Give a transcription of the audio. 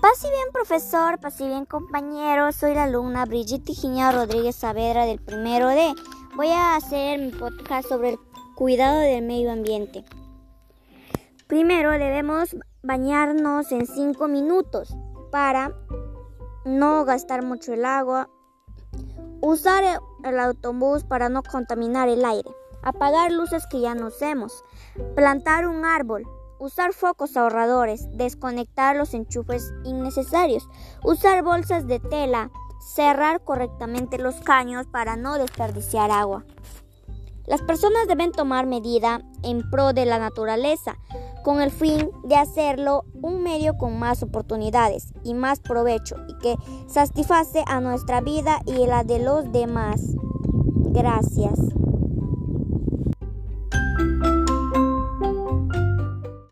Pase bien, profesor, pase bien, compañero. Soy la alumna Brigitte Giña Rodríguez Saavedra del primero D. Voy a hacer mi podcast sobre el cuidado del medio ambiente. Primero debemos bañarnos en 5 minutos para no gastar mucho el agua, usar el autobús para no contaminar el aire, apagar luces que ya no usemos, plantar un árbol, usar focos ahorradores, desconectar los enchufes innecesarios, usar bolsas de tela, cerrar correctamente los caños para no desperdiciar agua. Las personas deben tomar medida en pro de la naturaleza, con el fin de hacerlo un medio con más oportunidades y más provecho y que satisface a nuestra vida y la de los demás. Gracias.